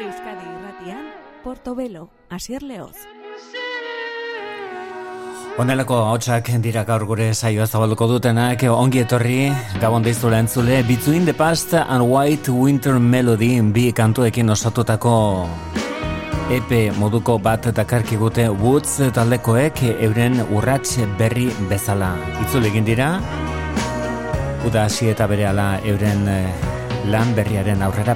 Euskadi irratian, Portobelo, Asier Leoz. Honelako hotxak dira gaur gure saioa zabalduko dutenak, ongi etorri, gabon deiztu entzule, Between the Past and White Winter Melody bi kantuekin osatutako EP moduko bat dakarkigute Woods taldekoek euren urrats berri bezala. Itzule egin dira, uda hasi eta bere euren eh, lan berriaren aurrera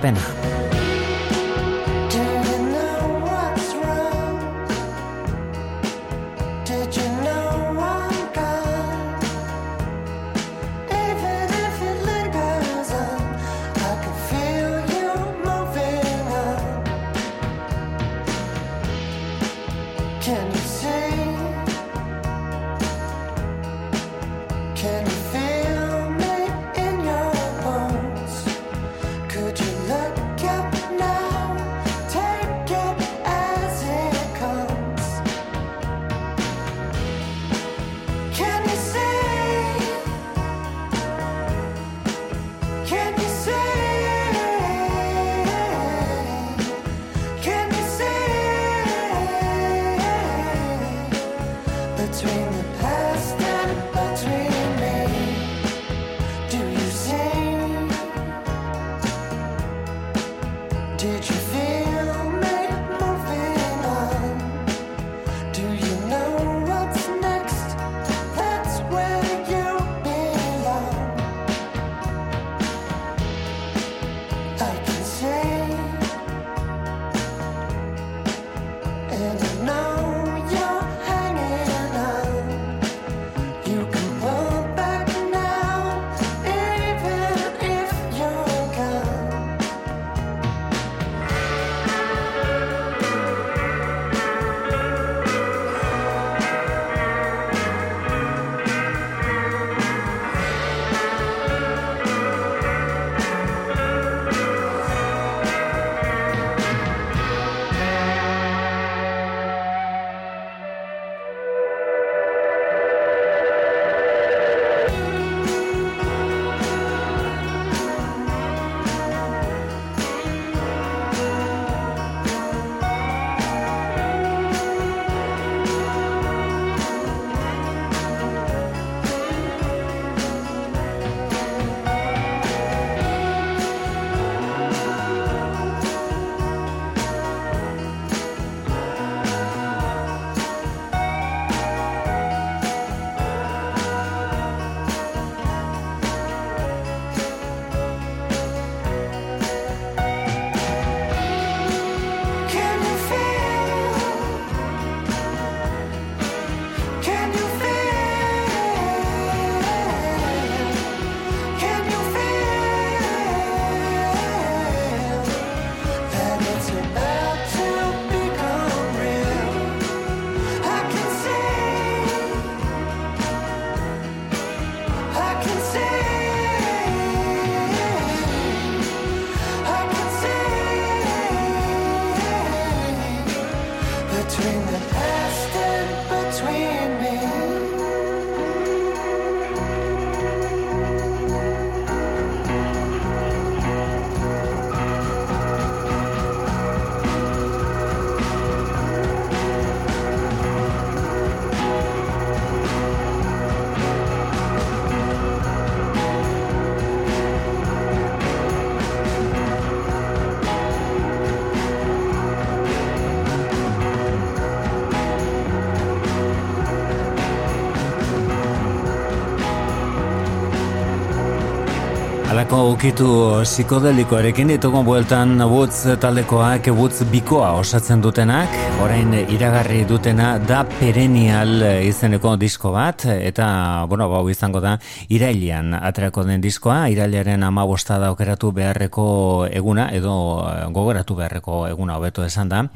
ukitu psikodelikoarekin ditugu bueltan Woods taldekoak Woods bikoa osatzen dutenak orain iragarri dutena da perenial izeneko disko bat eta, bueno, bau izango da irailian aterako den diskoa. Irailiaren ama da okeratu beharreko eguna edo gogoratu beharreko eguna hobeto esan da.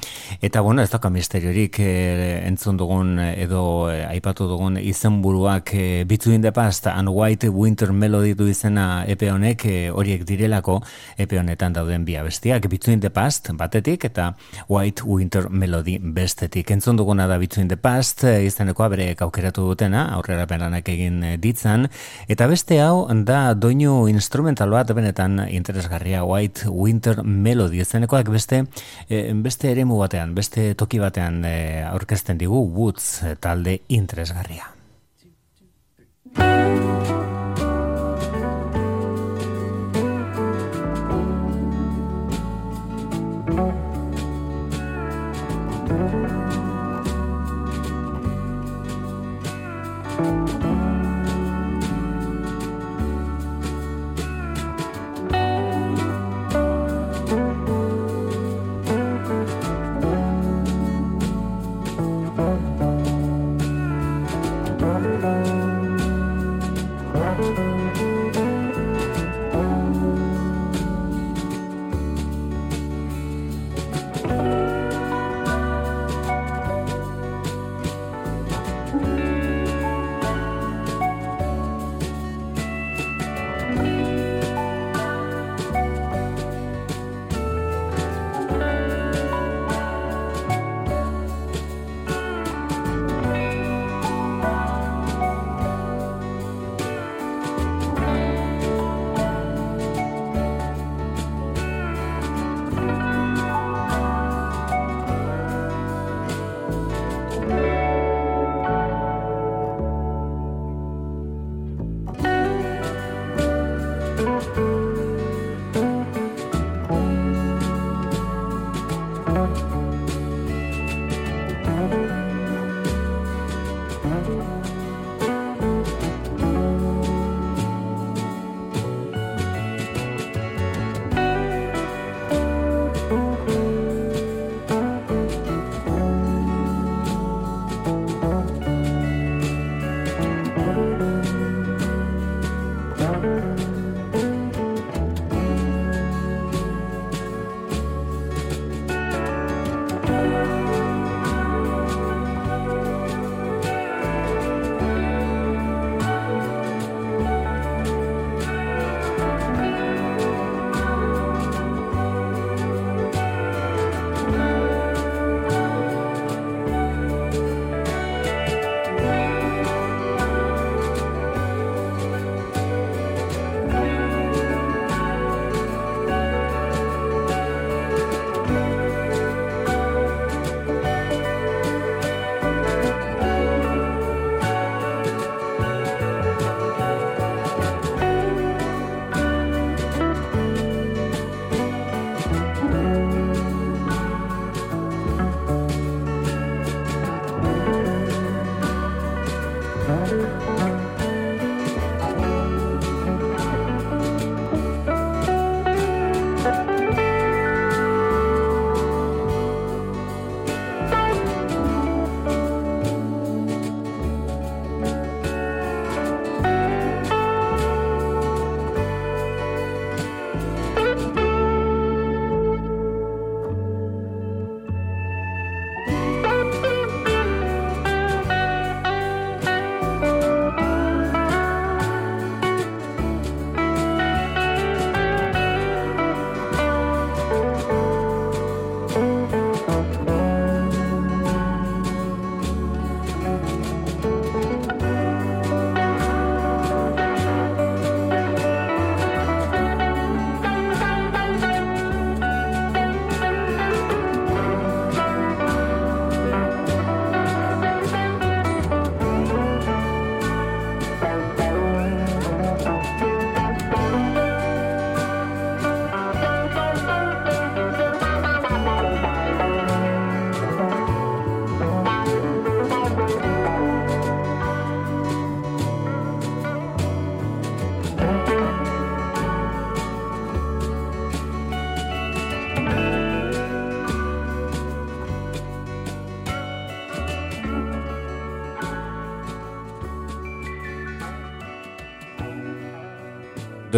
Eta, bueno, ez daka misteriorik e, entzun dugun edo e, aipatu dugun izenburuak e, Between the Past and White Winter Melody du izena epe honek horiek horiek direlako epe honetan dauden bi abestiak Between the Past batetik eta White Winter Melody bestetik. Entzun duguna da Between the Past izanekoa bere aukeratu dutena aurrera peranak egin ditzan eta beste hau da doinu instrumental bat benetan interesgarria White Winter Melody izanekoak beste beste eremu batean, beste toki batean aurkezten digu Woods talde interesgarria.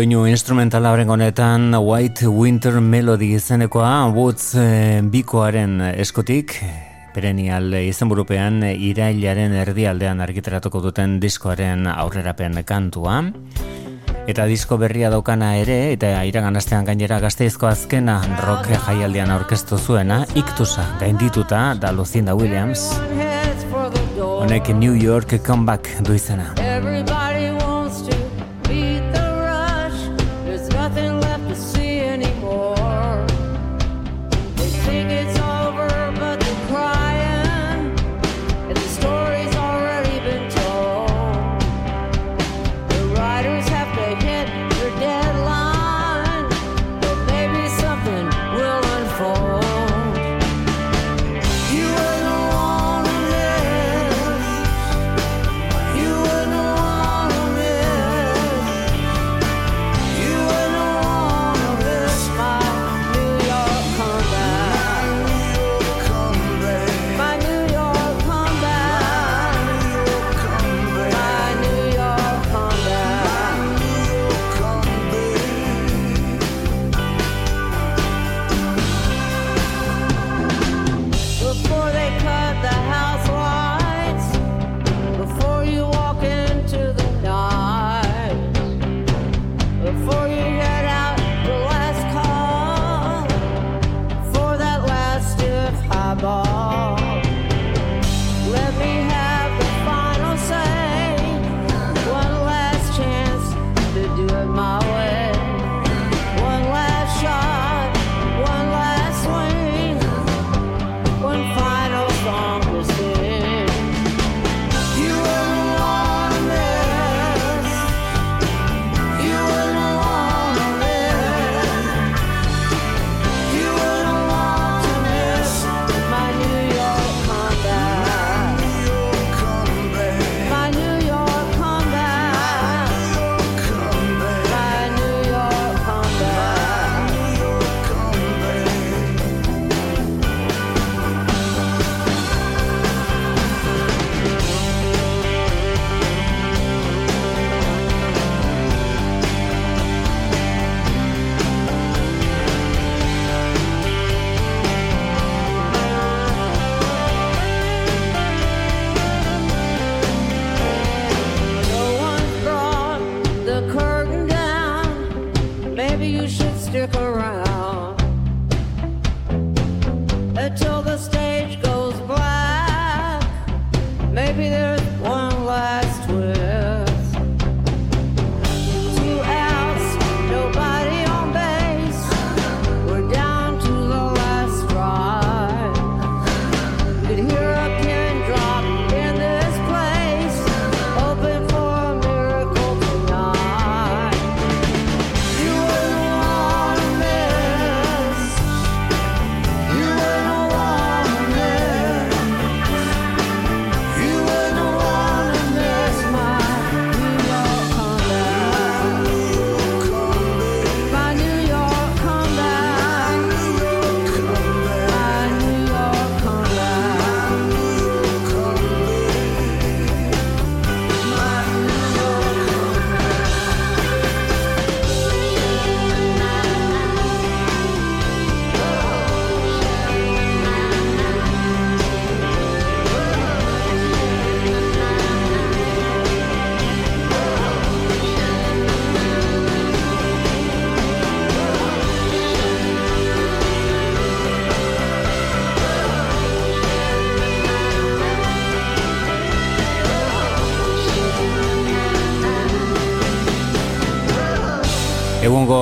Doinu instrumentala horren honetan White Winter Melody izenekoa Woods e, bikoaren eskotik perenial izenburupean irailaren erdialdean argiteratuko duten diskoaren aurrerapen kantua. Eta disko berria daukana ere, eta iragan astean gainera gazteizko azkena rock jaialdian aurkeztu zuena, iktusa gaindituta da Lucinda Williams. Honek New York comeback du izena.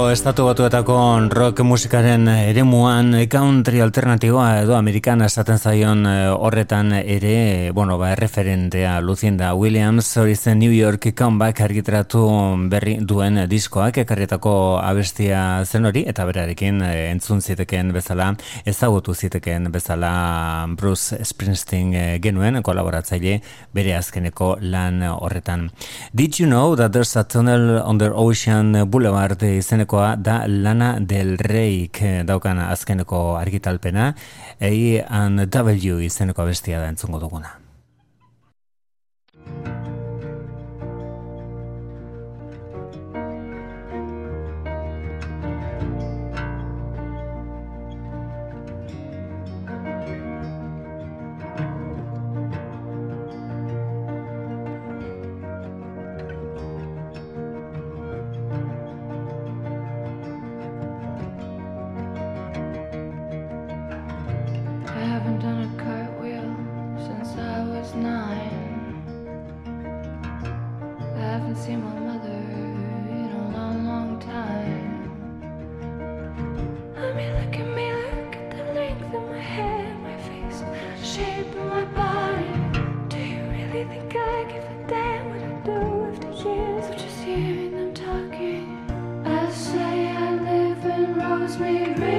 Estatu batuetako rock musikaren eremuan country alternatiboa edo amerikana esaten zaion eh, horretan ere, bueno, ba, referentea Lucinda Williams, hori zen New York comeback argitratu berri duen diskoak, ekarrietako abestia zen hori, eta berarekin eh, entzun ziteken bezala, ezagutu ziteken bezala Bruce Springsteen eh, genuen, kolaboratzaile bere azkeneko lan horretan. Did you know that there's a tunnel under Ocean Boulevard izenekoa da Lana del Reik daukan azkeneko argitalpena, A and W izeneko bestia da entzungo duguna. arms we raise.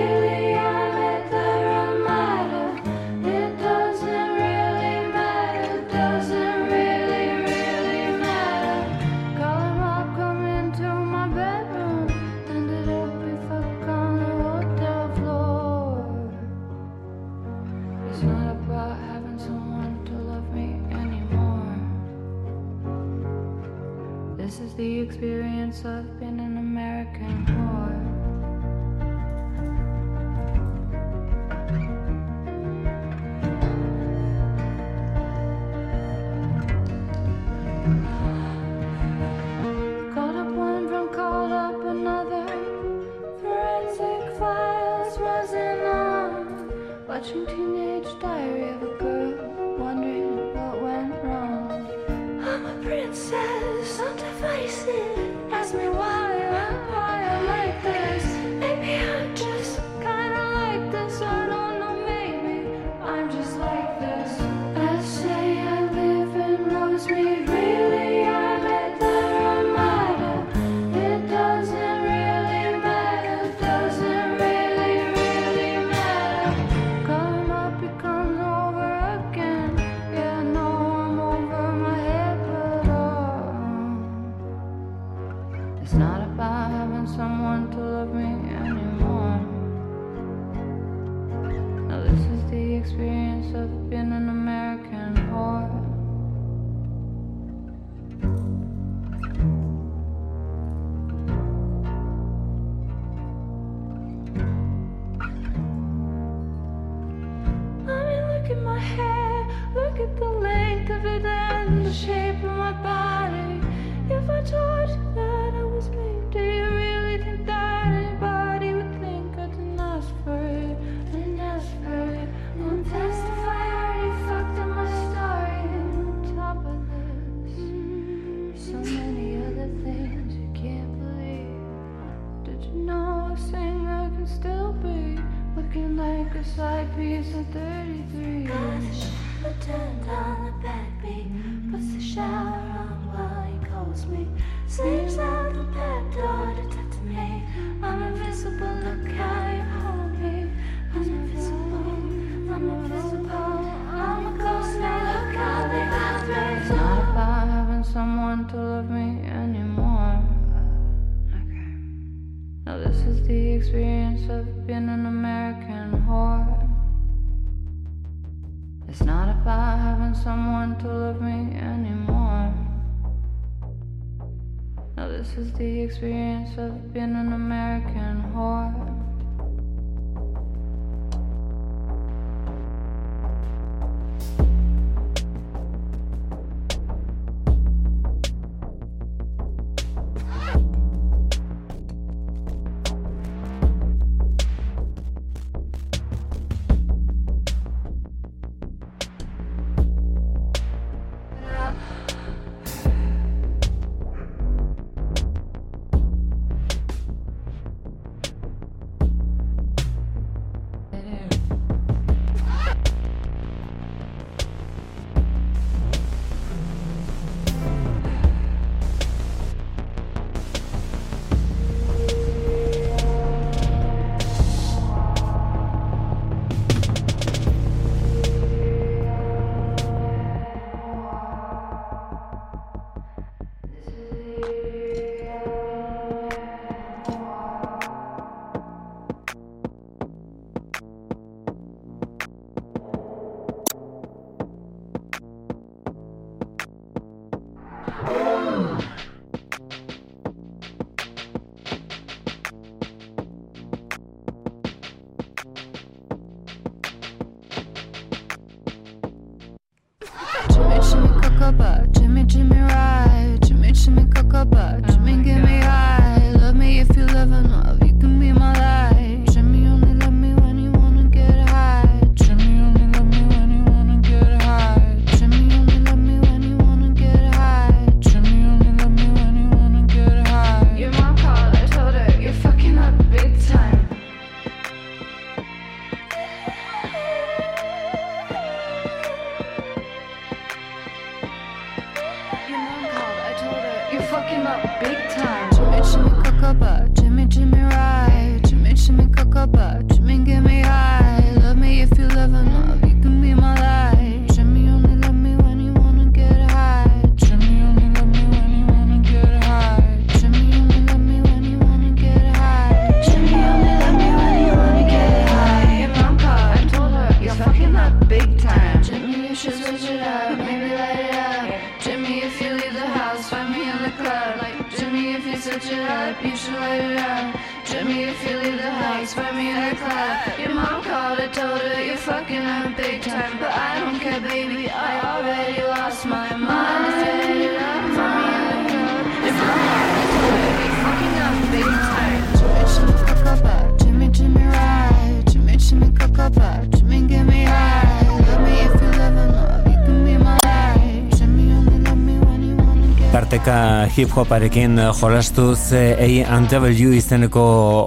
hip hoparekin eh, jolastuz A&W izeneko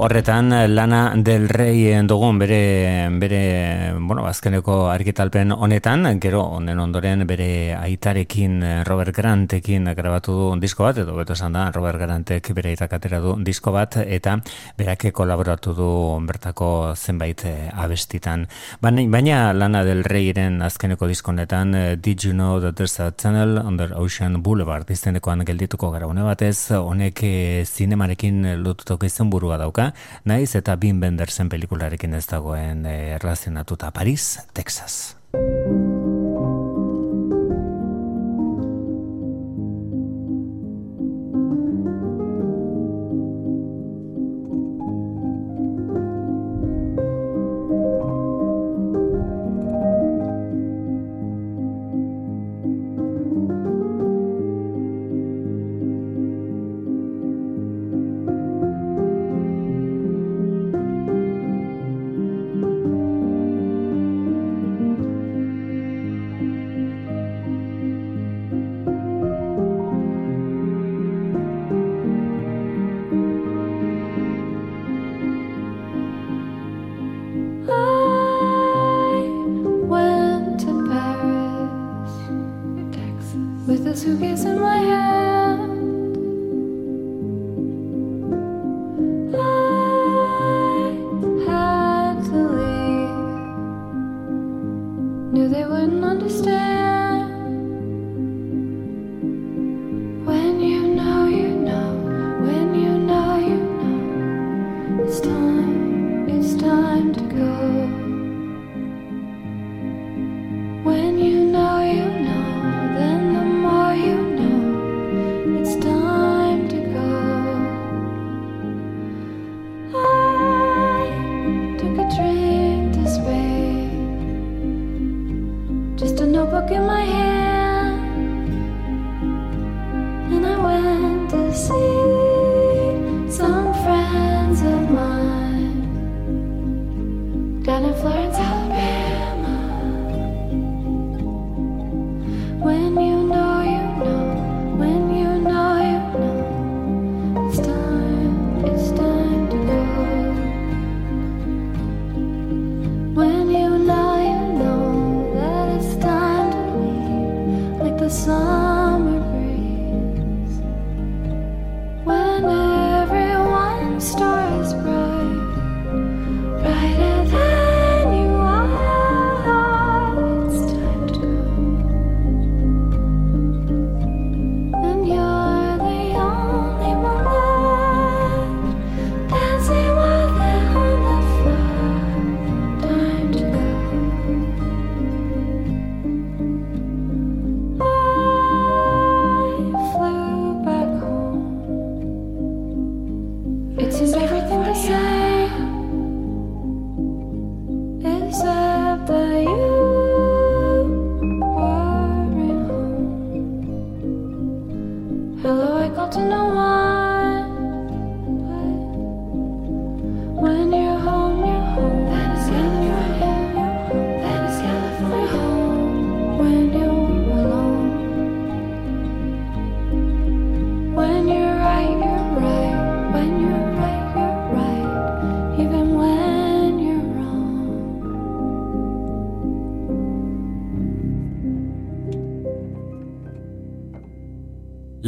horretan eh, Lana del Rey eh, dugun bere bere bueno, azkeneko argitalpen honetan, gero honen ondoren bere aitarekin Robert Grantekin grabatu du disko bat edo beto esan da Robert Grantek bere aitak du disko bat eta berake kolaboratu du bertako zenbait abestitan. Baina, baina Lana del Reyren azkeneko diskonetan Did you know that there's a tunnel on the Ocean Boulevard izenekoan geldituko gara Une batez honek e, zinemarekin eh, lotutako izenburua dauka, naiz eta Bin Bendersen pelikularekin ez dagoen e, erlazionatuta Paris, Texas.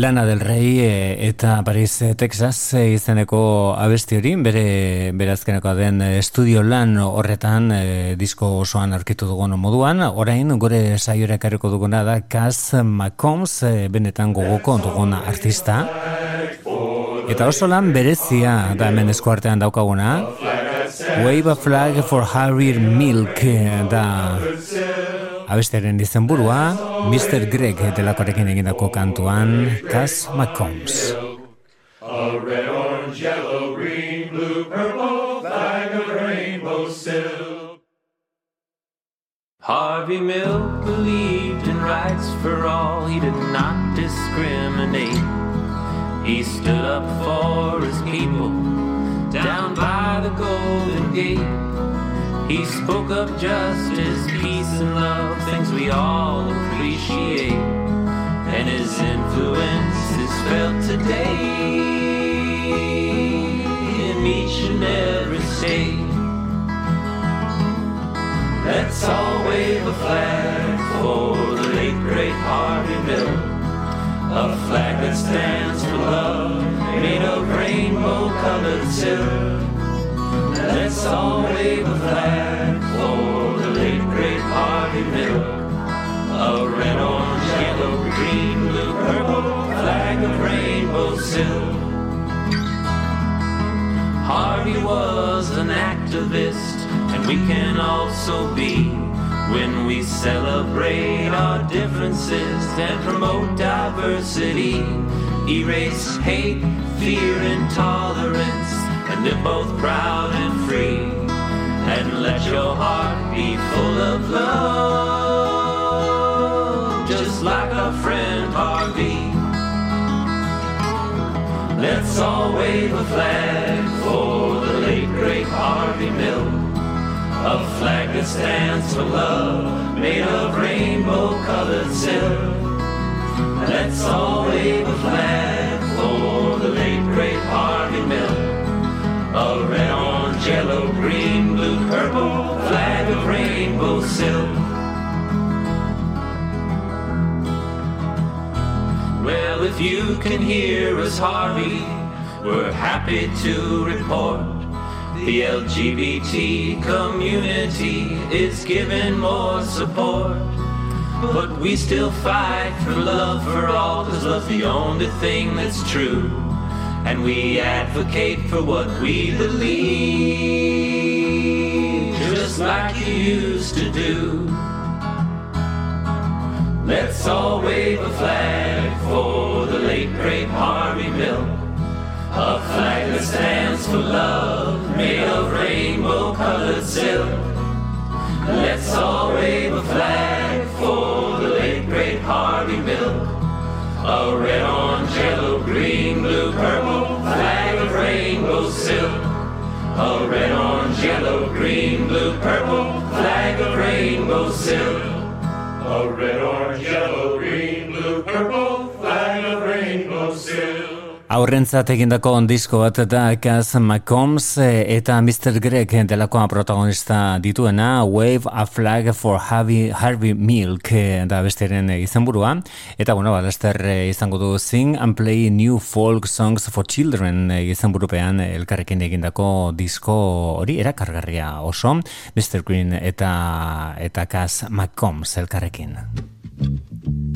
Lana del Rey e, eta Paris, e, Texas e, izeneko abesti hori, bere berazkeneko den estudio lan horretan disko osoan arkitu dugun moduan, orain gore saiora karriko duguna da Cass McCombs, benetan gogoko dugun artista. Eta oso lan berezia da hemen eskuartean daukaguna, Wave a Flag for Harry Milk da abestearen dizenburua, Mr. Greg delakoarekin egindako kantuan, Cass McCombs. A red, orange, yellow, green, blue, purple, flag of rainbow silk. Harvey Milk believed in rights for all, he did not discriminate. He stood up for his people down by the Golden Gate. He spoke of justice, peace, and love, things we all appreciate. And his influence is felt today in each and every state. Let's all wave a flag for the late great Harvey Milk. A flag that stands for love, made of rainbow colored silk. Let's all wave a flag for the late great Harvey Milk. A red, orange, yellow, green, blue, purple flag of rainbow silk. Harvey was an activist, and we can also be when we celebrate our differences and promote diversity. Erase hate, fear, and intolerance and live both proud and free. And let your heart be full of love, just like our friend Harvey. Let's all wave a flag for the late great Harvey Milk. A flag that stands for love, made of rainbow colored silk. Let's all wave a flag for the late great Harvey Milk. A red, orange, yellow, green, blue, purple flag of rainbow silk. Well, if you can hear us, Harvey, we're happy to report the LGBT community is given more support. But we still fight for love for all, cause love's the only thing that's true and we advocate for what we believe, just like you used to do. Let's all wave a flag for the late great Harvey Milk, a flag that stands for love, made of rainbow colored silk. Let's all wave a flag for the late great Harvey Milk. A red, orange, yellow, green, blue, purple flag of rainbow silk. A red, orange, yellow, green, blue, purple flag of rainbow silk. A red, orange, yellow, green, blue, purple flag of rainbow silk. Aurrentzat egindako ondizko bat da Kaz McCombs eh, eta Mr. Greg delakoa protagonista dituena Wave a Flag for Harvey, Harvey Milk eh, da besteren izenburua eta bueno, balaster eh, izango du Sing and Play New Folk Songs for Children izenburupean elkarrekin egindako disko hori erakargarria oso Mr. Green eta eta Kaz McCombs elkarrekin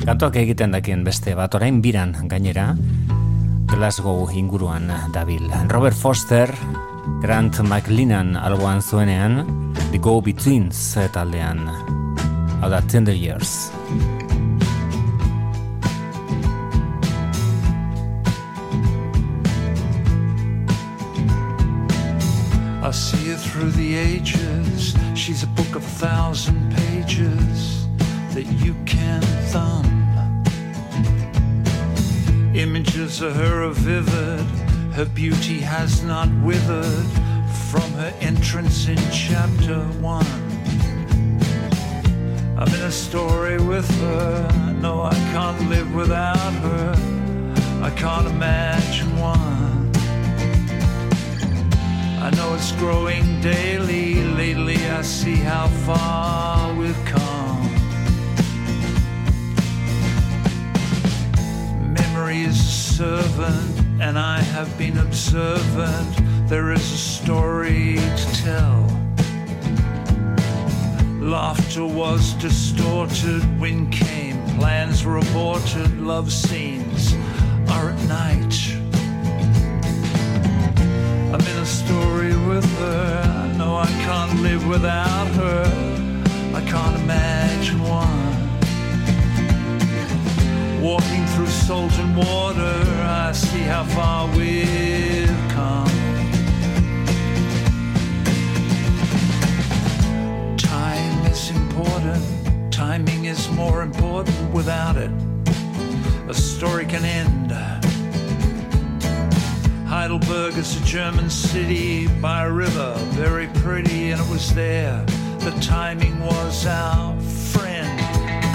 Kantoak egiten dakien beste bat orain biran gainera Glasgow inguruan dabil. Robert Foster, Grant McLennan alboan zuenean, The Go Betweens taldean. Hau da, Tender Years. I see her through the ages She's a book of thousand pages That you can Images of her are vivid, her beauty has not withered from her entrance in chapter one. I'm in a story with her, no, I can't live without her, I can't imagine one. I know it's growing daily, lately I see how far we've come. Memories servant and I have been observant. There is a story to tell. Laughter was distorted, wind came, plans were aborted, love scenes are at night. I'm in a story with her. I know I can't live without her. I can't imagine one. Walking through salt and water, I see how far we've come. Time is important, timing is more important without it. A story can end. Heidelberg is a German city by a river, very pretty, and it was there. The timing was our friend.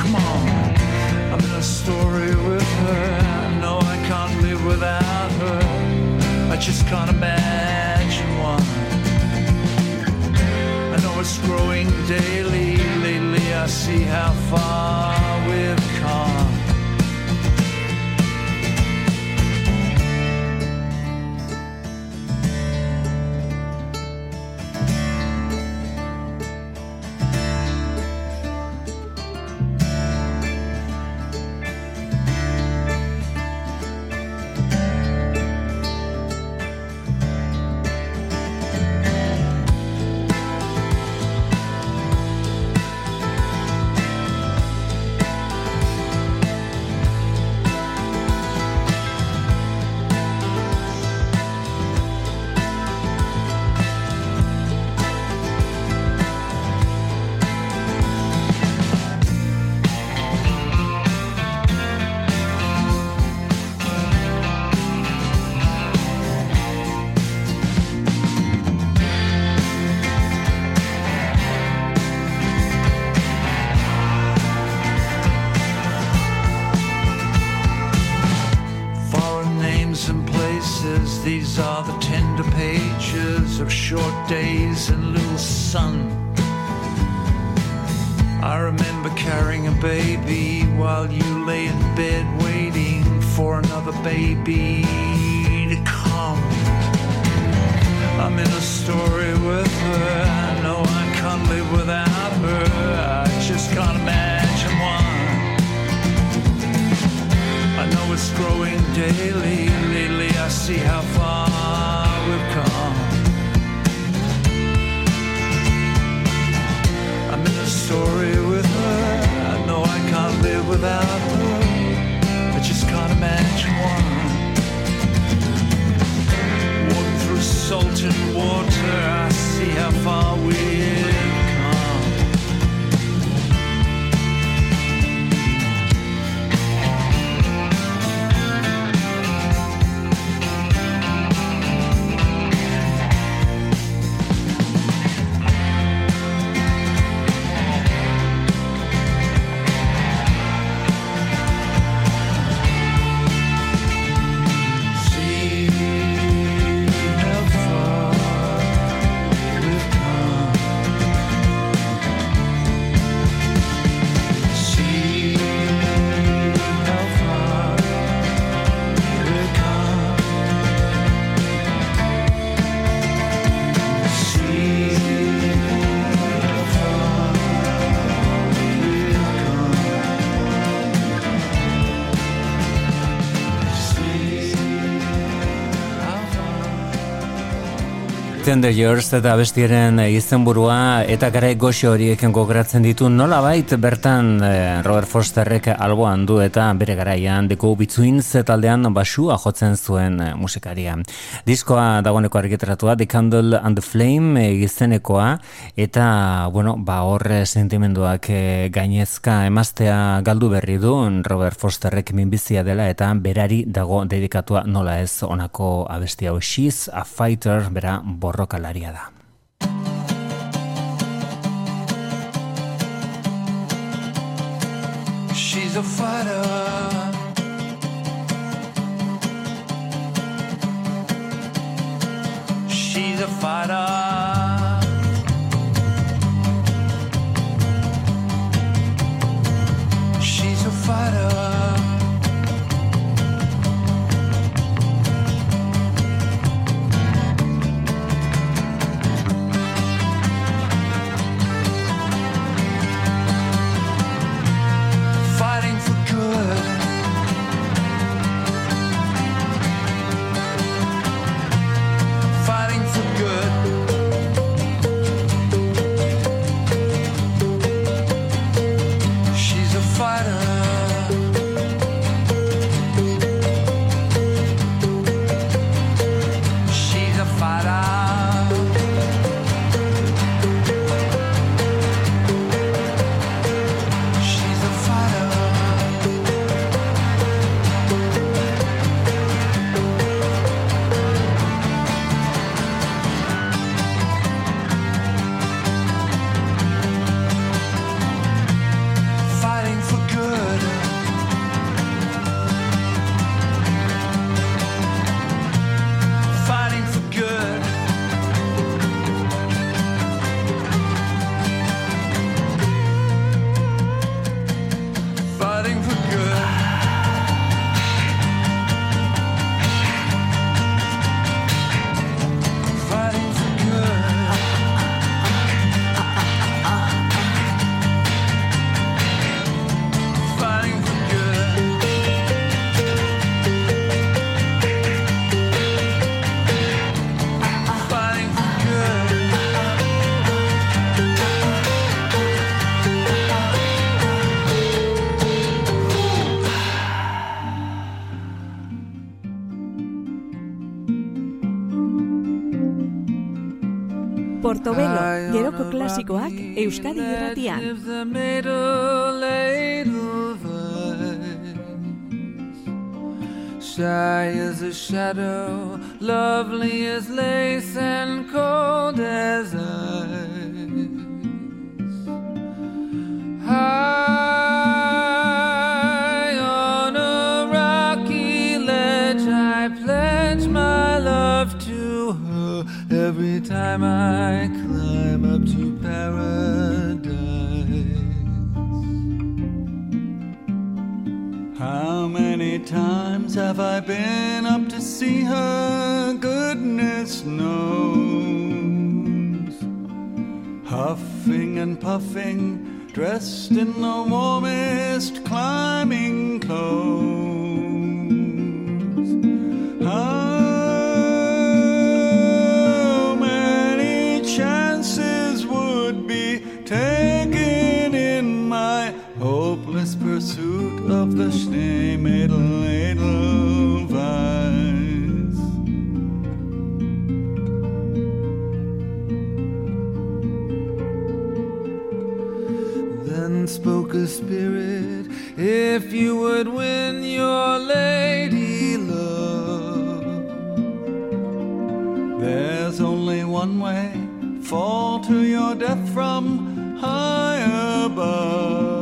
Come on story with her. I know I can't live without her. I just can't imagine one. I know it's growing daily. Lately, I see how far we've come. The Years eta bestiaren izenburua eta gara goxo horiek gogratzen ditu nola bait bertan eh, Robert Fosterrek alboan du eta bere garaian deko bitzuin taldean basua jotzen zuen eh, musikaria. Diskoa dagoeneko argitaratua The Candle and the Flame eh, izenekoa eta bueno, ba horre sentimenduak gainezka emaztea galdu berri du Robert Fosterrek minbizia dela eta berari dago dedikatua nola ez onako abestia She's a Fighter bera borro da. She's a fighter. She's a fighter. She's a fighter Portobelo, geroko klasikoak Euskadi irratian. Shy as a shadow, lovely as lace and cold as ice. High time I climb up to paradise. How many times have I been up to see her? Goodness knows. Huffing and puffing, dressed in the warmest climbing clothes. Pursuit of the Schneemädel-Edelweiss? Then spoke a spirit, if you would win your lady love, there's only one way fall to your death from high above.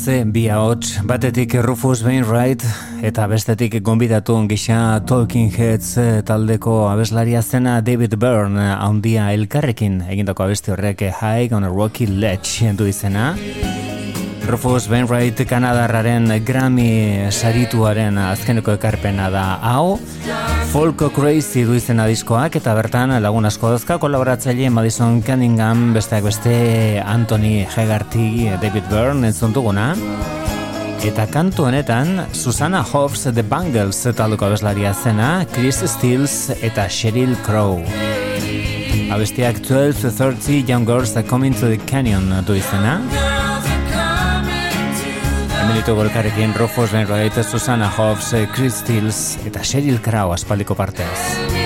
Haze bi ahots, batetik Rufus Wainwright eta bestetik gonbidatu gisa Talking Heads taldeko abeslaria zena David Byrne handia elkarrekin egindako abesti horrek High on a Rocky Ledge du izena. Rufus Wainwright Kanadarraren Grammy sarituaren azkeneko ekarpena da hau. Folk Crazy du izena diskoak eta bertan lagun asko dazka kolaboratzaile Madison Cunningham besteak beste Anthony Hegarty David Byrne entzun. Eta kantu honetan Susanna Hoffs The Bangles taldeko abeslaria zena Chris Stills eta Sheryl Crow. Abestiak 12-30 Young Girls That Come Into The Canyon du izena. Hemen ditugu elkarrekin Rufus Wainwright, Susanna Hoffs, Chris Stills eta Sheryl Crow aspaldiko partez.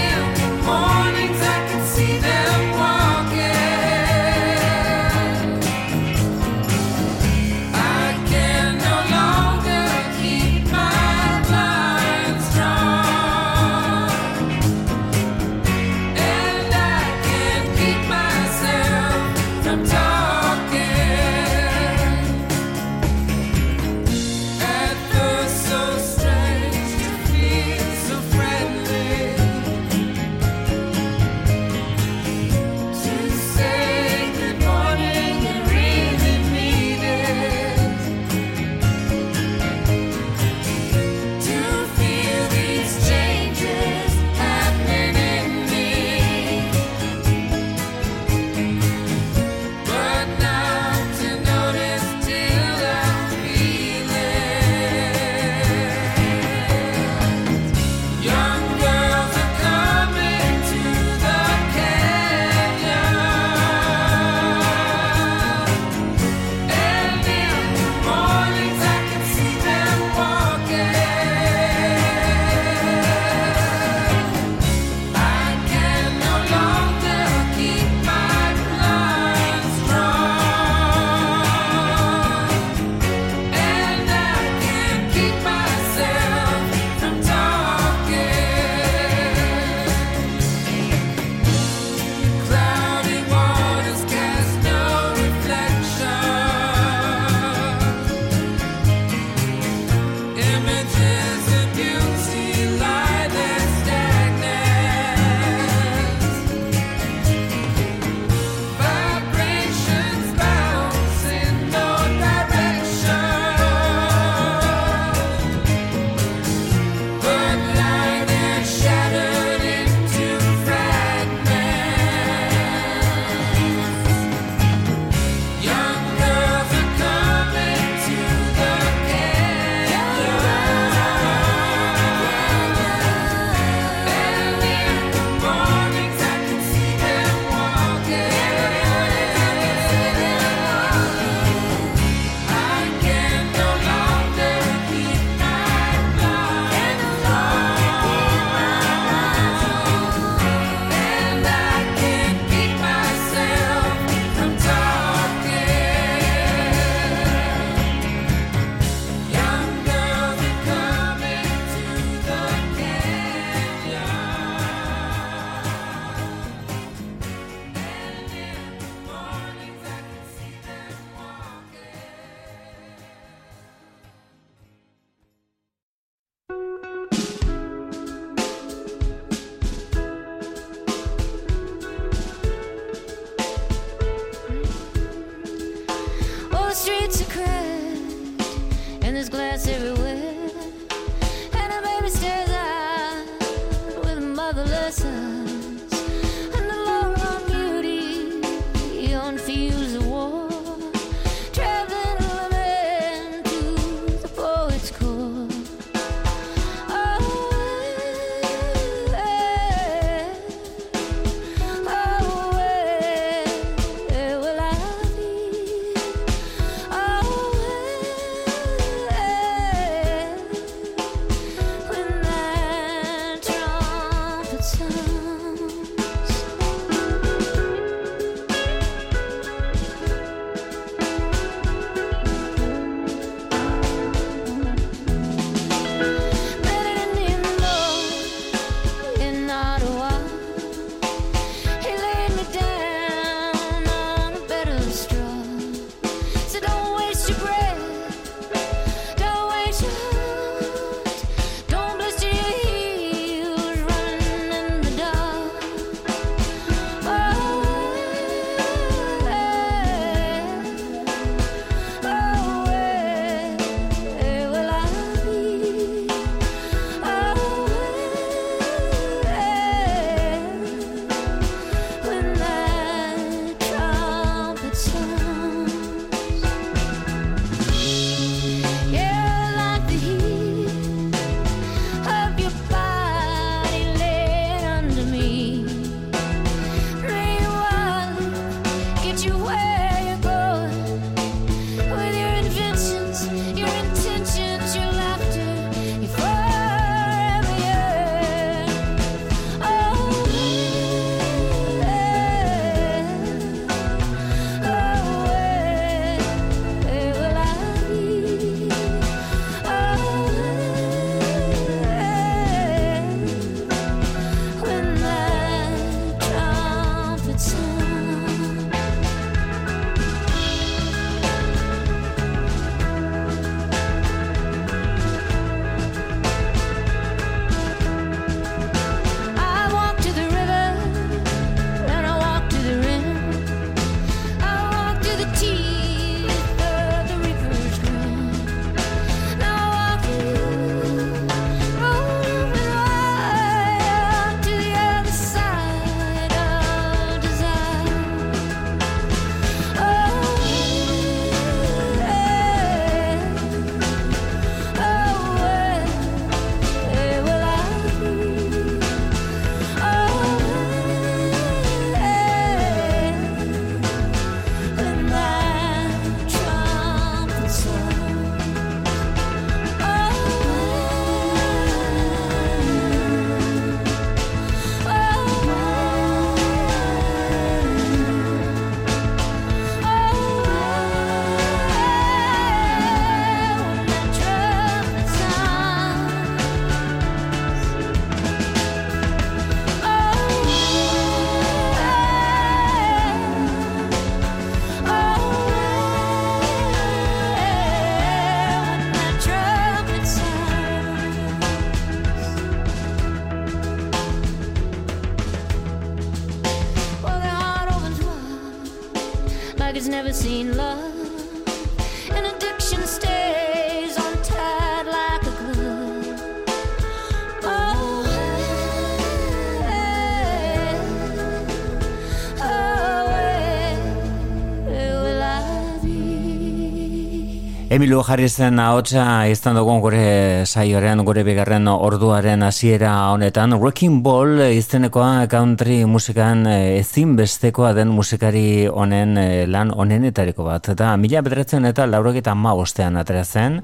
Emilu Harrisen ahotsa izan dugun gure saioaren, gure bigarren orduaren hasiera honetan. Wrecking Ball izenekoa country musikan eh, ezin bestekoa den musikari honen eh, lan honenetariko bat. Eta mila bedretzen eta laurogeta ma ostean atrezen.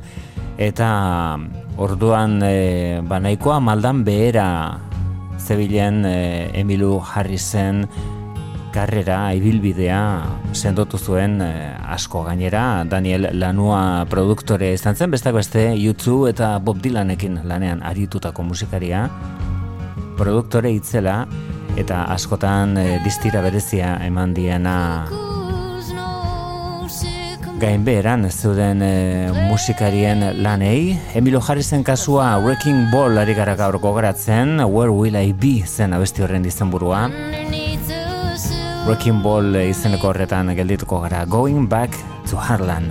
Eta orduan e, banaikoa maldan behera zebilen Emilu Harrisen karrera ibilbidea sendotu zuen eh, asko gainera. Daniel Lanua produktore izan zen beste beste YouTube eta Bob Dylanekin lanean aritutako musikaria. Produktore itzela eta askotan e, distira berezia eman diena. Gain beheran zeuden e, musikarien lanei. Emilio Harrisen kasua Wrecking Ball ari gara gaur gogaratzen Where Will I Be zen abesti horren dizenburua Wrecking Ball izeneko horretan geldituko gara. Going Back to Harlan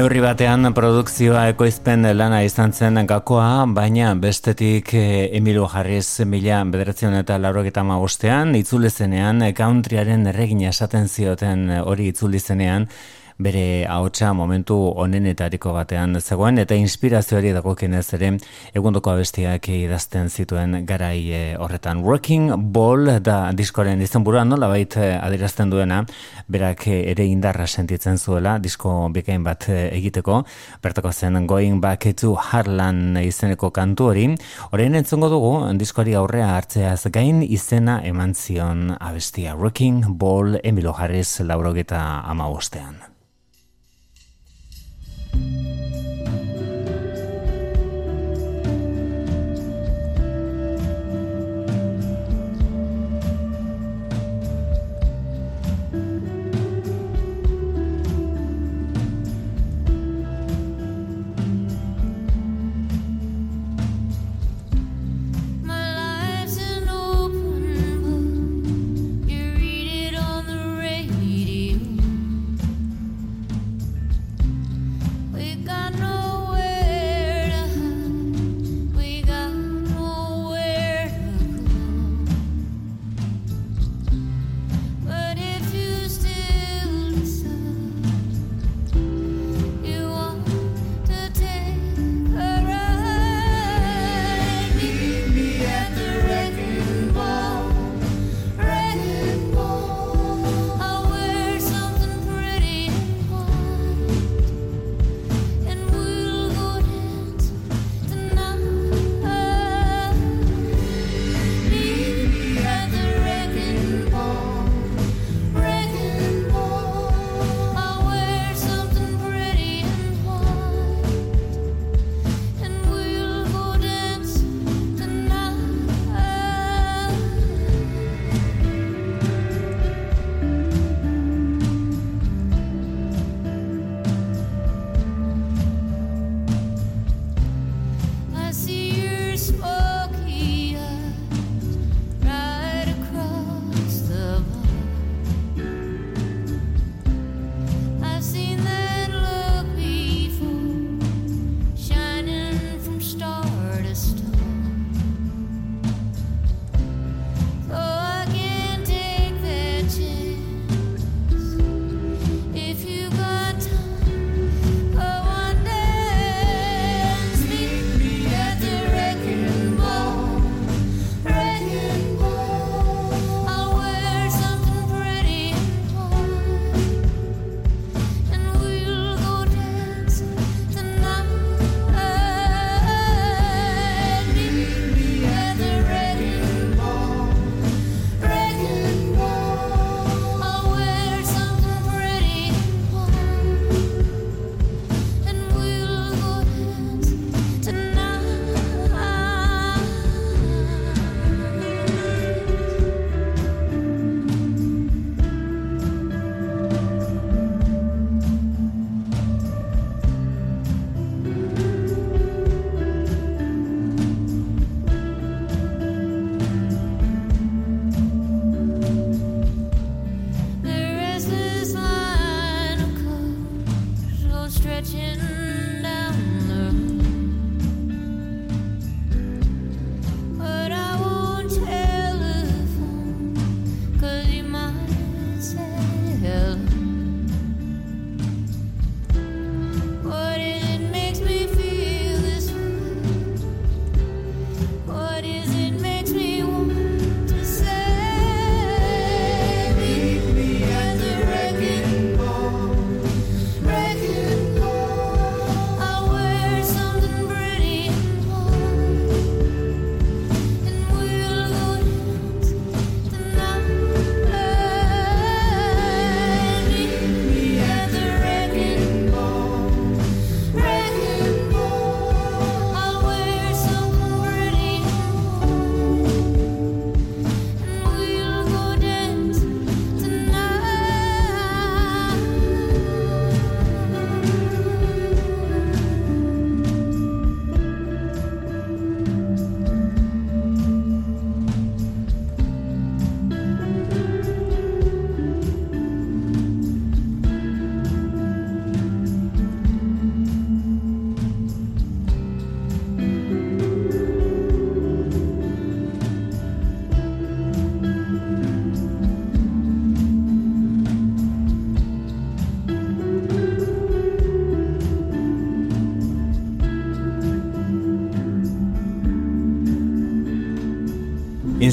Neurri batean produkzioa ekoizpen lana izan zen gakoa, baina bestetik eh, Emilio Harris mila bederatzen eta laurogeta magostean, itzulezenean, countryaren erregina esaten zioten hori itzulizenean, bere ahotsa momentu onenetariko batean zegoen eta inspirazioari dagokienez ere egundoko abestiak idazten zituen garai e, horretan. Working Ball da diskoren izenburua nola bait e, adirazten duena berak ere indarra sentitzen zuela disko bikain bat egiteko. Bertako zen Going Back to Harlan izeneko kantu hori. Orain entzongo dugu diskoari aurrea hartzeaz gain izena eman zion abestia. Working Ball Emilio Harris laurogeta ama Música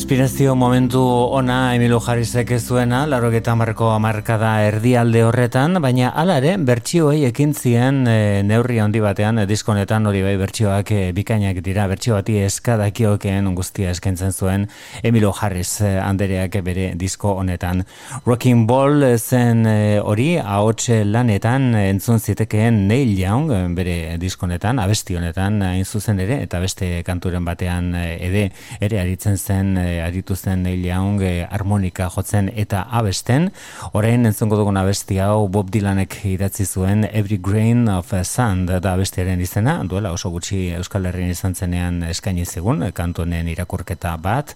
Inspirazio momentu ona Emilio Jarrizek ez zuena, laro marko amarkada erdialde horretan, baina alare bertsioei ekin zien e, neurri handi batean, e, diskonetan hori bai bertsioak e, bikainak dira, bertsio bati eskadakiokeen guztia eskentzen zuen Emilio Jarriz e, andereak bere disko honetan. Rocking Ball zen e, hori, ahotxe lanetan entzun zitekeen Neil Young bere diskonetan, abesti honetan hain zuzen ere, eta beste kanturen batean ere, ere aritzen zen aritu zen Neil Young e, harmonika jotzen eta abesten. Orain entzongo dugun abesti hau Bob Dylanek idatzi zuen Every Grain of Sand da abestiaren izena, duela oso gutxi Euskal Herrian izan zenean eskaini zegun, kantonen irakurketa bat.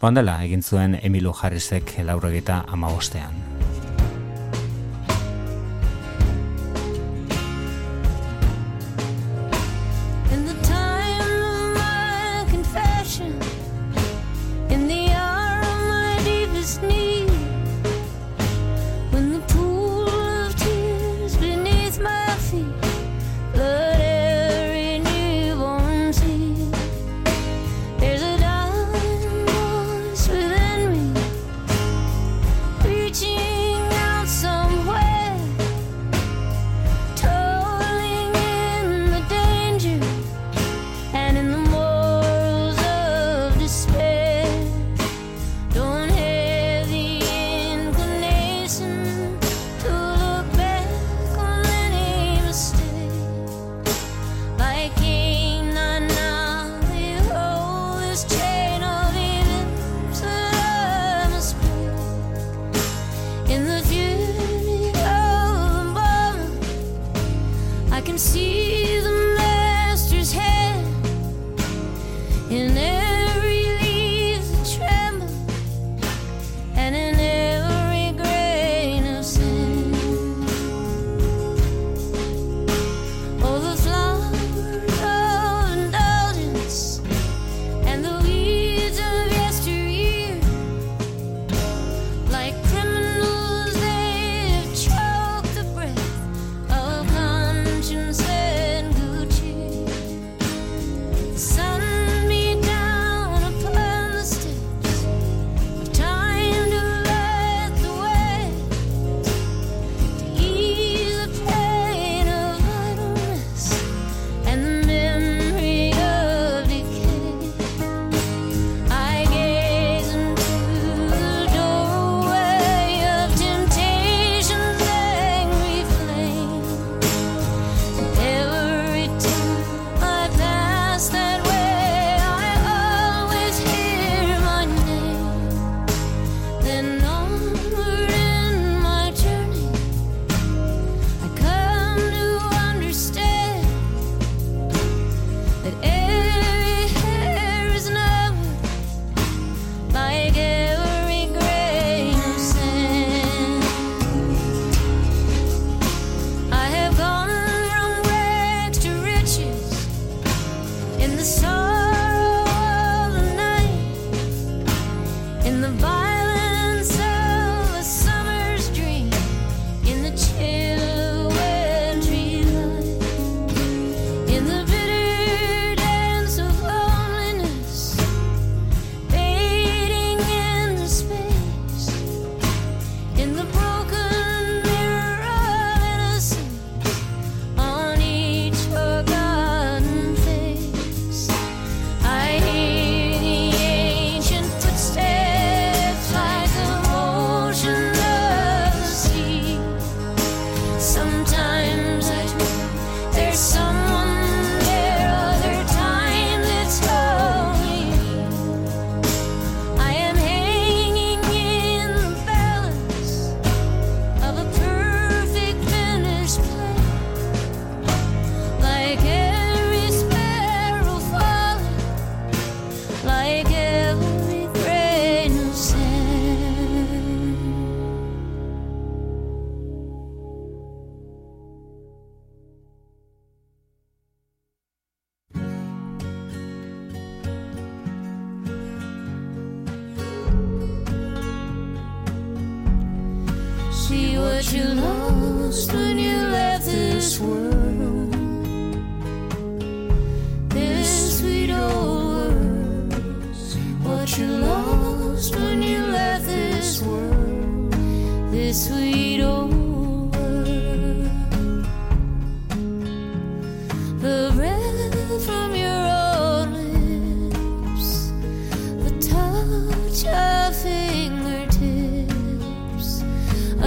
Bondela, egin zuen Emilu Harrisek laurogeta ama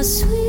sweet.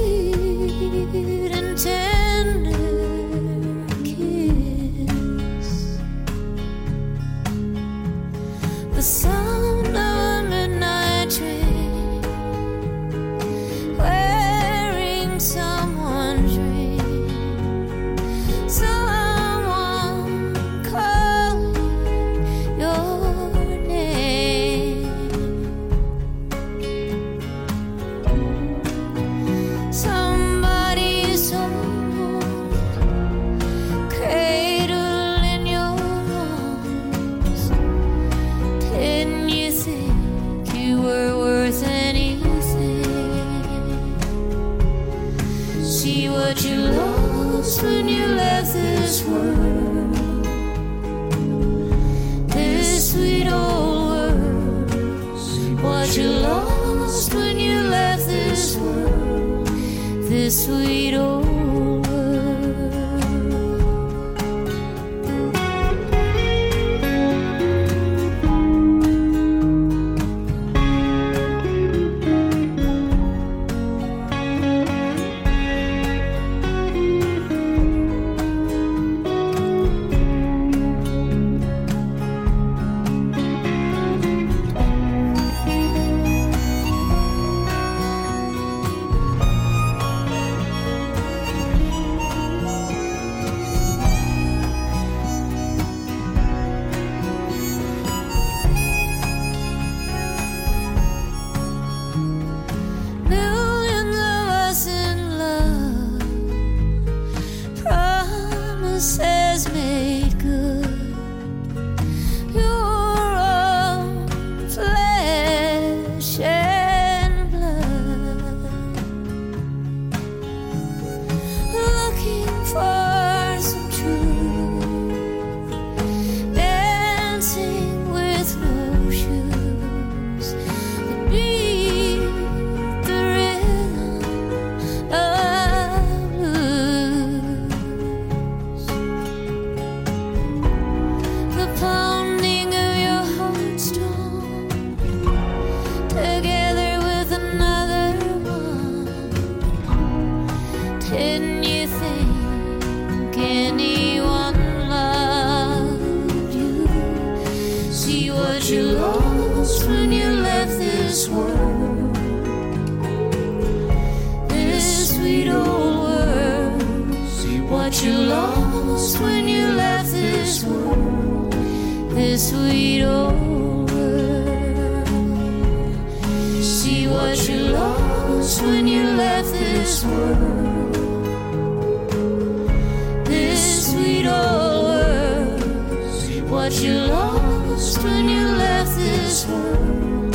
what you lost when you left this world,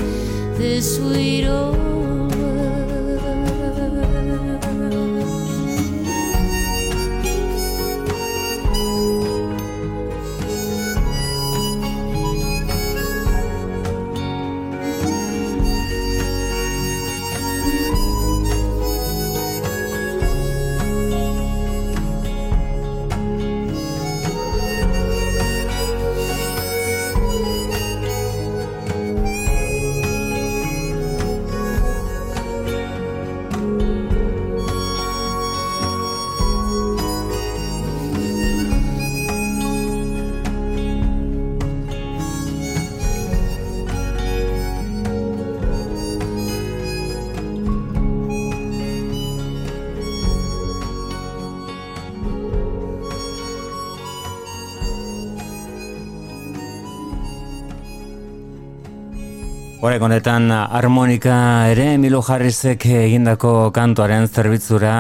this sweet old. Horrek honetan harmonika ere Milo Harrisek egindako kantuaren zerbitzura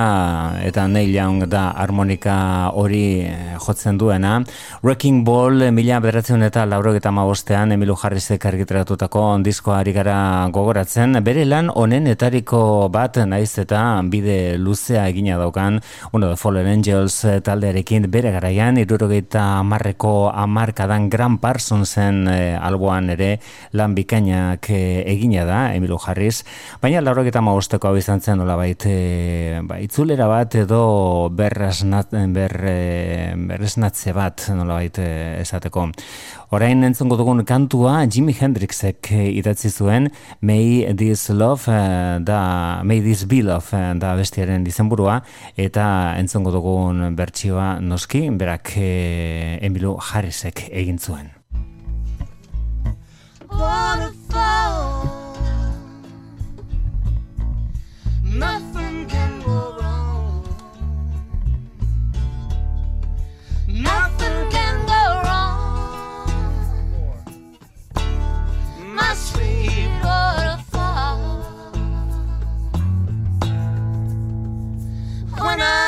eta Neil Young da harmonika hori eh, jotzen duena. Wrecking Ball mila bederatzen eta lauro eta magostean Emilio Harrisek argitratutako diskoari gara gogoratzen. Bere lan honen etariko bat naiz eta bide luzea egina daukan uno de Fallen Angels taldearekin bere garaian irurogeita marreko amarkadan Grand Parsonsen e, alboan ere lan bikainak egina da, Emilio Harris, baina laurok eta mausteko hau izan zen nola baita, ba, itzulera bat edo berresnat, ber, berresnatze bat nola baita esateko. Orain entzongo dugun kantua Jimi Hendrixek idatzi zuen May This Love da May This Be Love da bestiaren dizenburua eta entzongo dugun bertsioa noski berak Emilio Harrisek egin zuen. Nothing can go wrong. Nothing can go wrong. My sweet waterfall. When I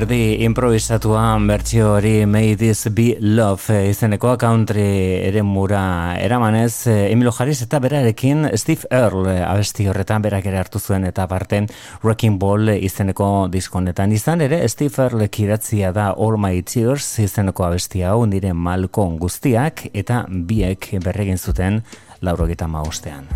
Erdi improvisatuan bertsio hori May This Be Love eh, izeneko country ere mura eramanez eh, Emilio Harris eta berarekin Steve Earle eh, abesti horretan berak ere hartu zuen eta parte Wrecking Ball izeneko diskonetan izan ere Steve Earle kiratzia da All My Tears izeneko abesti hau nire malkon guztiak eta biek berregin zuten laurogeta maostean.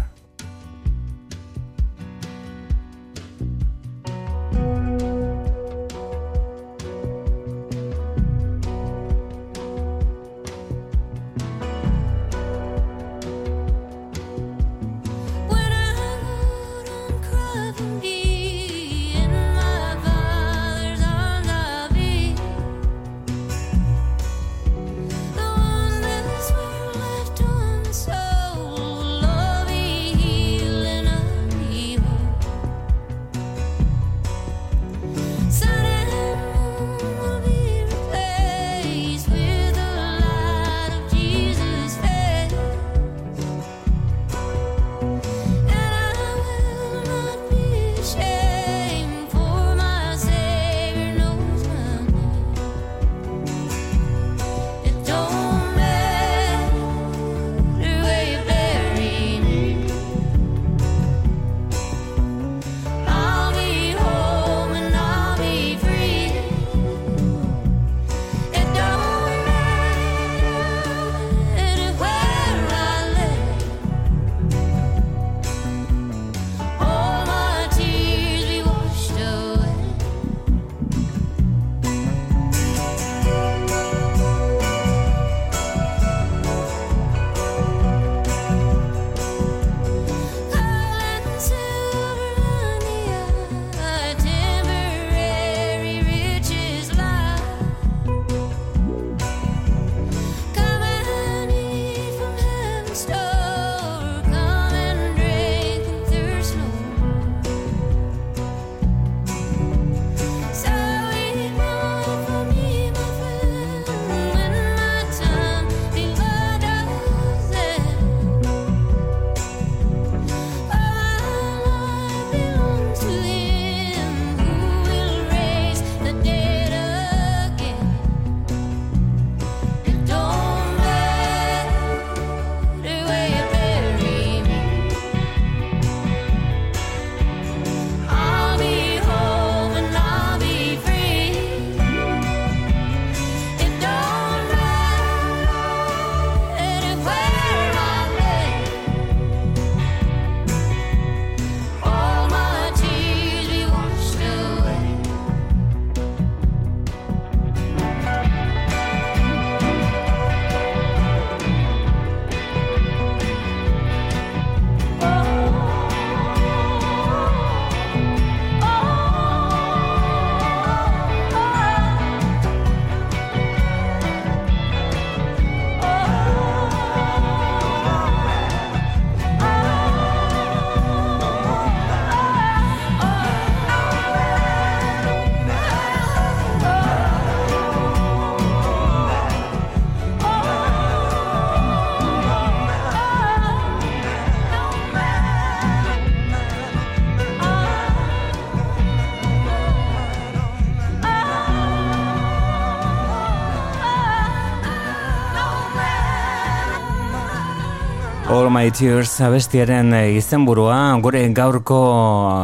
My Tears abestiaren eh, izenburua. Gure gaurko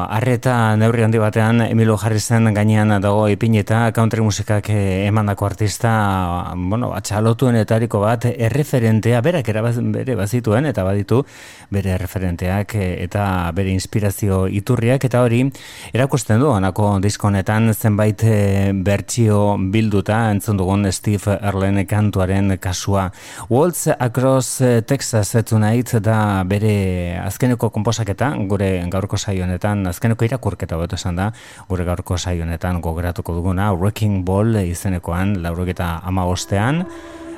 arreta neurri handi batean Emilio Harrisen gainean dago ipineta country musikak eh, emandako artista bueno, etariko bat erreferentea berak erabaz, bere bazituen eta baditu bere referenteak eh, eta bere inspirazio iturriak. Eta hori erakusten du anako diskonetan zenbait bertsio bilduta entzun dugun Steve Erlen kantuaren kasua. Waltz Across Texas Tonight da bere azkeneko konposaketa, gure gaurko saionetan, azkeneko irakurketa beto esan da, gure gaurko saionetan gogratuko duguna, Wrecking Ball izenekoan, lauroketa ama ostean,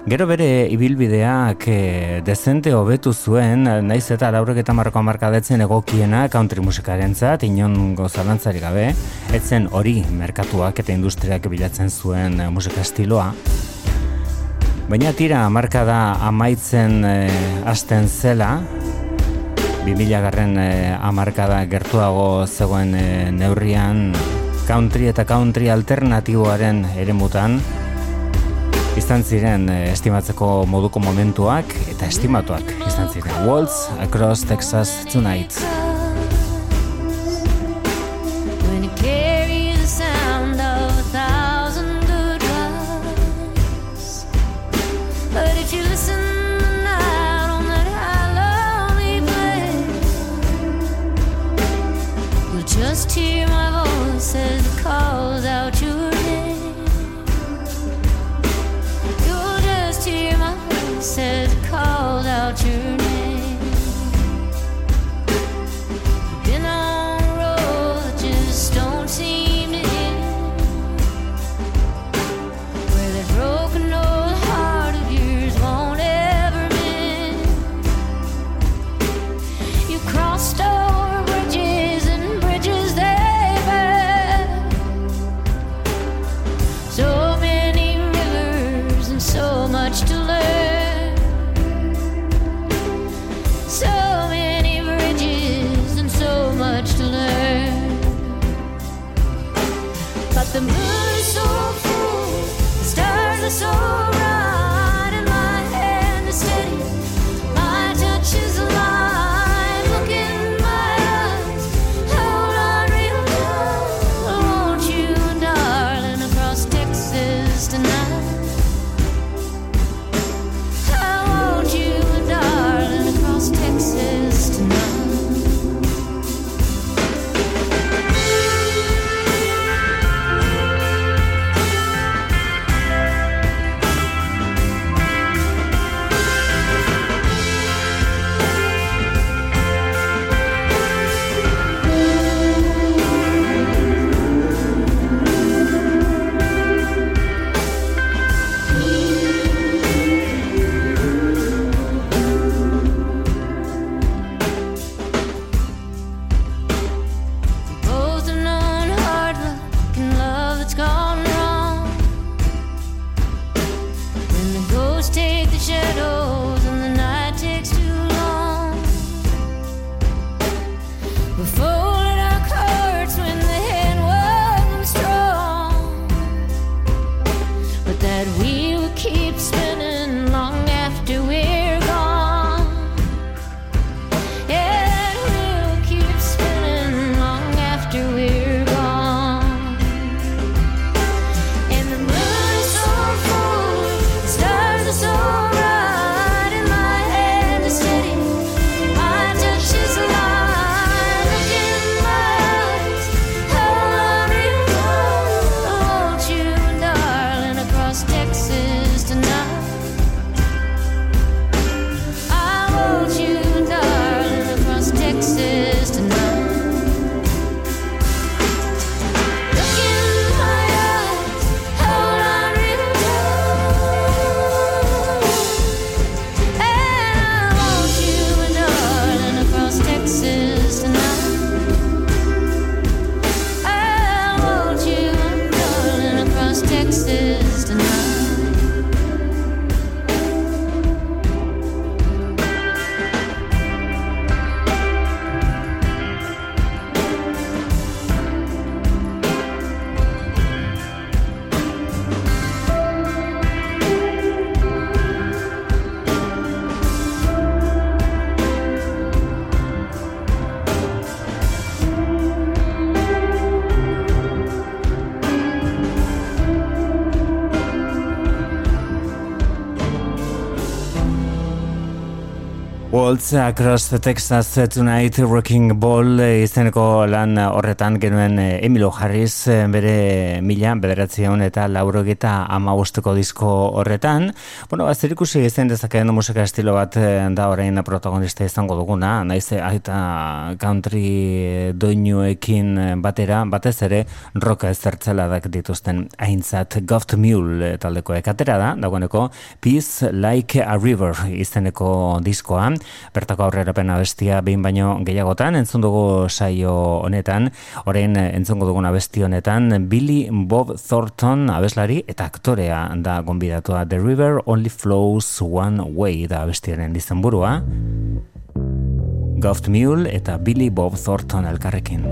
Gero bere ibilbideak e, dezente hobetu zuen, naiz eta laurek eta marroko amarkadetzen egokiena country musikaren zat, inon gozalantzarik gabe, etzen hori merkatuak eta industriak bilatzen zuen eh, musika estiloa. Baina tira marka da amaitzen e, hasten zela, 2000 garren e, amarkada gertuago zegoen e, neurrian country eta country alternatiboaren ere mutan, izan ziren e, estimatzeko moduko momentuak eta estimatuak izan ziren. Waltz Across Texas Tonight. Waltz Across the Texas Tonight Rocking Ball eh, izeneko lan horretan genuen eh, Emilio Harris eh, bere mila bederatzen eta laurogeta ama disko horretan. Bueno, azter ikusi izen dezakeen musika estilo bat da orain protagonista izango duguna, naiz eta country doinuekin batera, batez ere roka ezertzeladak dituzten aintzat Goft Mule taldeko ekatera da, dagoeneko Peace Like a River izeneko diskoa, bertako aurrerapen bestia behin baino gehiagotan entzun dugu saio honetan. Orain entzungo dugun abesti honetan Billy Bob Thornton abeslari eta aktorea da gonbidatua. The River Only Flows One Way da abestiaren izenburua Goft Mule eta Billy Bob Thornton elkarrekin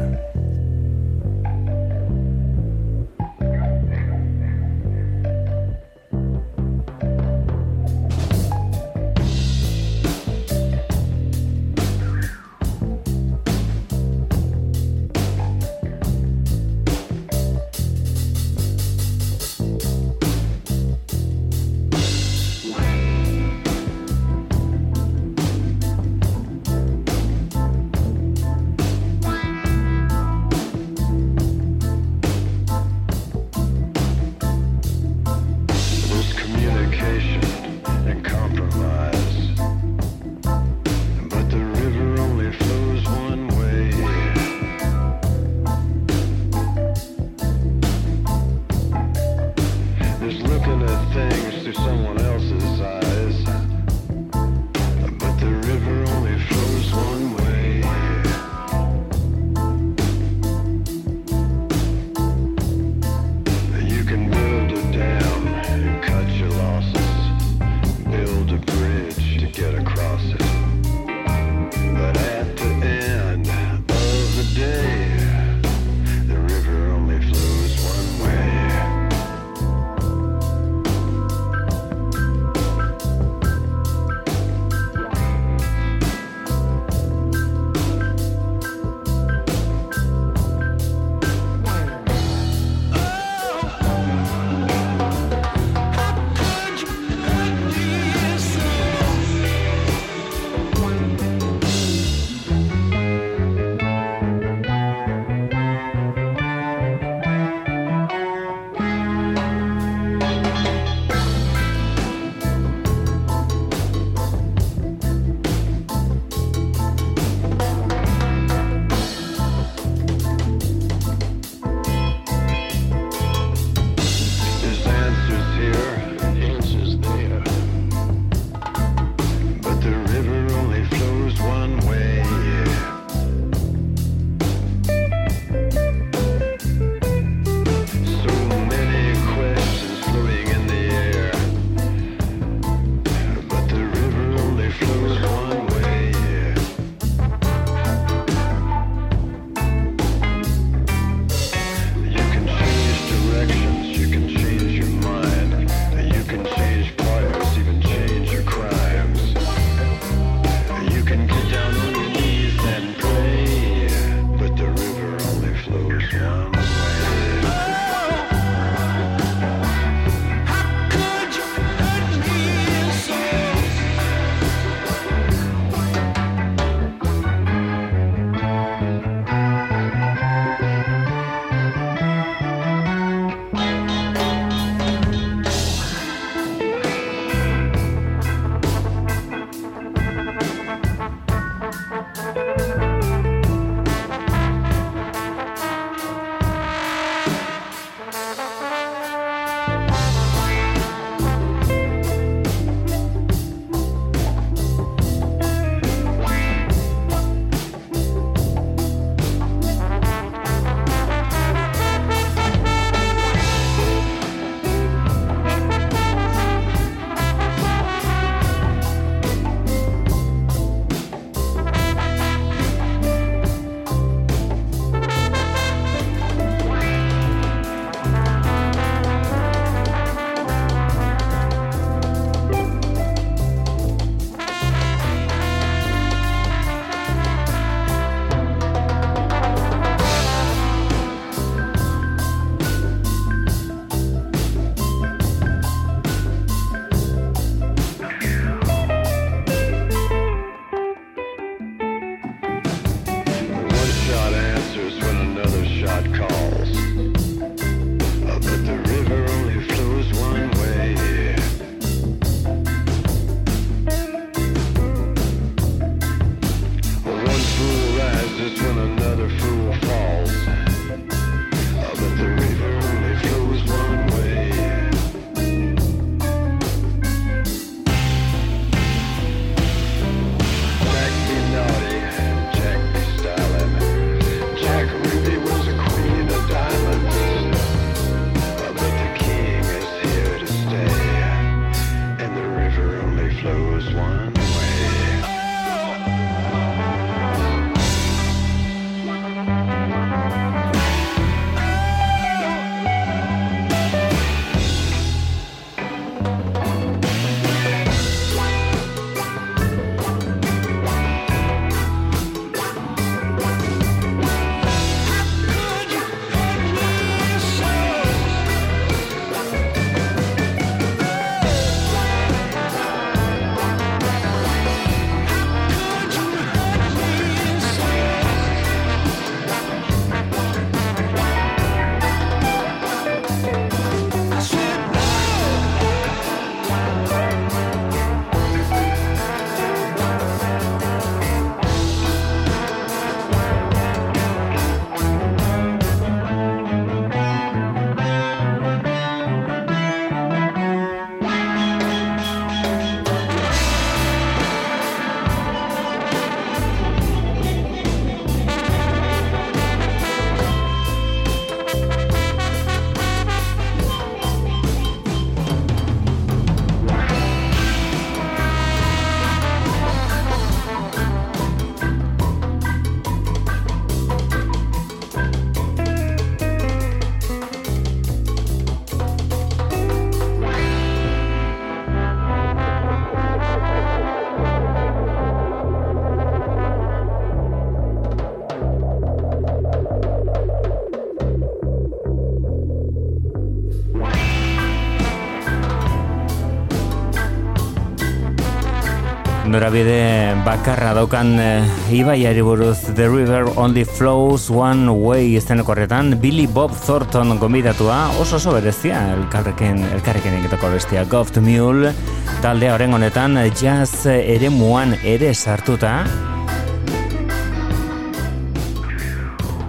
norabide bakarra daukan e, ibaiari buruz The River Only Flows One Way izeneko horretan Billy Bob Thornton gomidatua oso oso berezia elkarrekin, elkarrekin egiteko bestia Goft Mule talde horren honetan jazz ere muan ere sartuta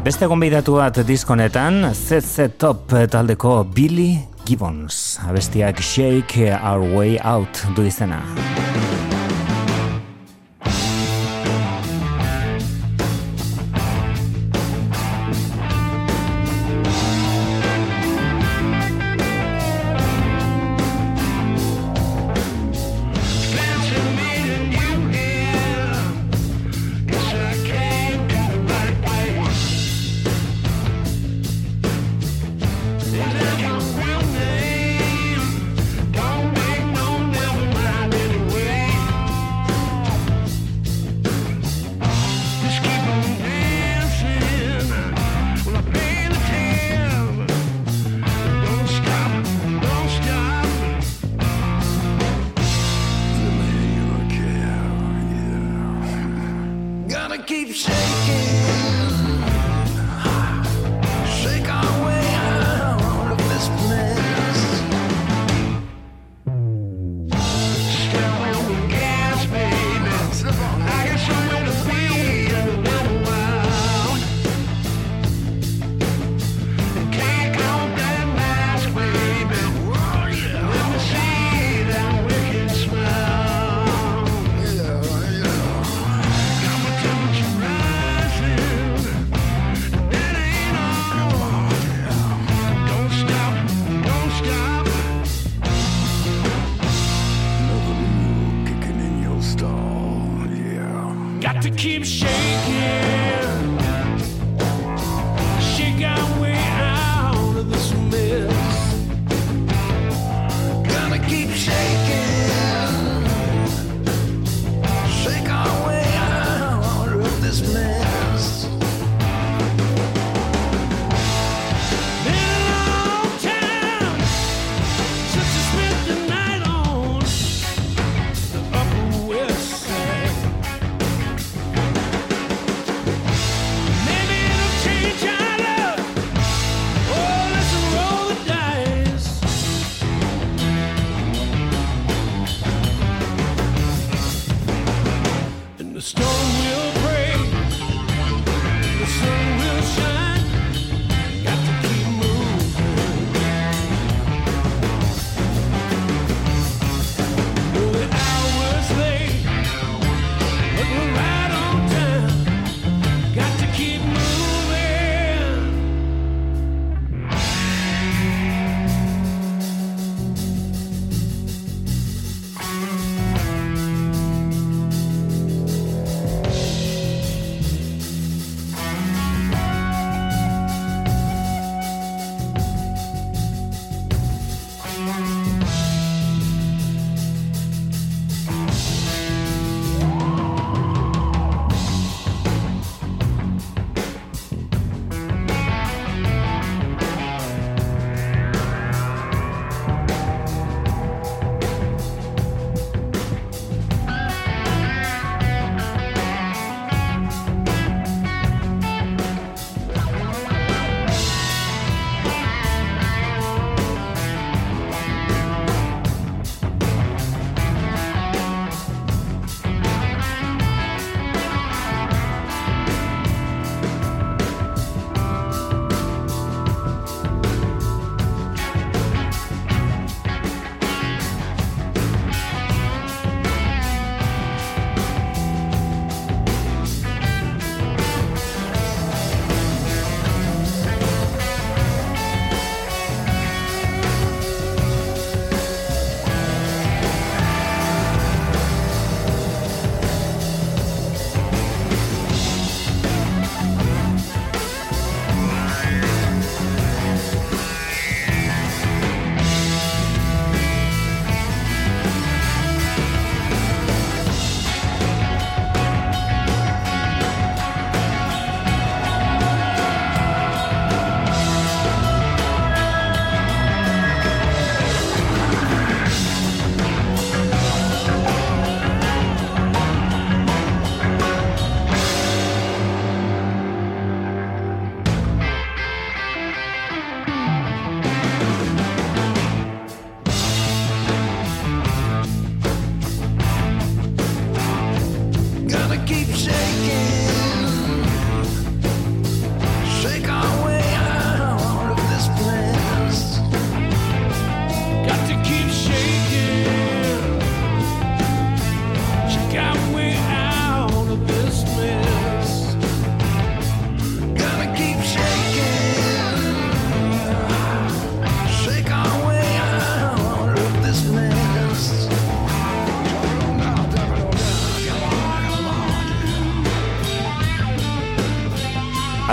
Beste gonbidatu bat diskonetan, ZZ Top taldeko Billy Gibbons. Abestiak Shake Our Way Out du izena.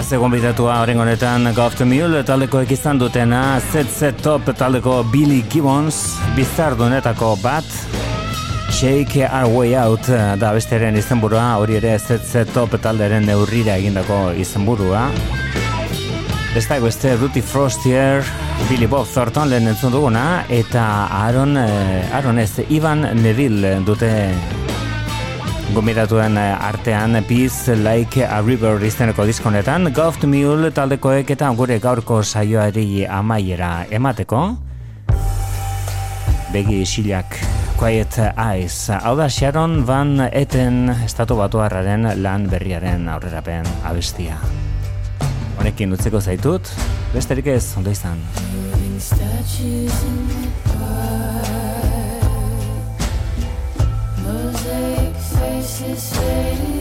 Aze gombidatua horren honetan Go the Mule taldekoek izan dutena ZZ Top taldeko Billy Gibbons bizardunetako bat Shake Our Way Out da besteren izenburua hori ere ZZ Top talderen neurrira egindako izenburua. Beste beste Duty Frostier, Billy Bob Thornton lehen entzun duguna eta Aaron, eh, Aaron ez, Ivan Neville dute Gomidatuen artean Peace Like a River izeneko diskonetan Goft Mule taldekoek eta gure gaurko saioari amaiera emateko. Begi isilak Quiet Eyes. Hau da Sharon Van Eten estatu batuarraren lan berriaren aurrerapen abestia. Honekin utzeko zaitut, besterik ez ondo izan. necessary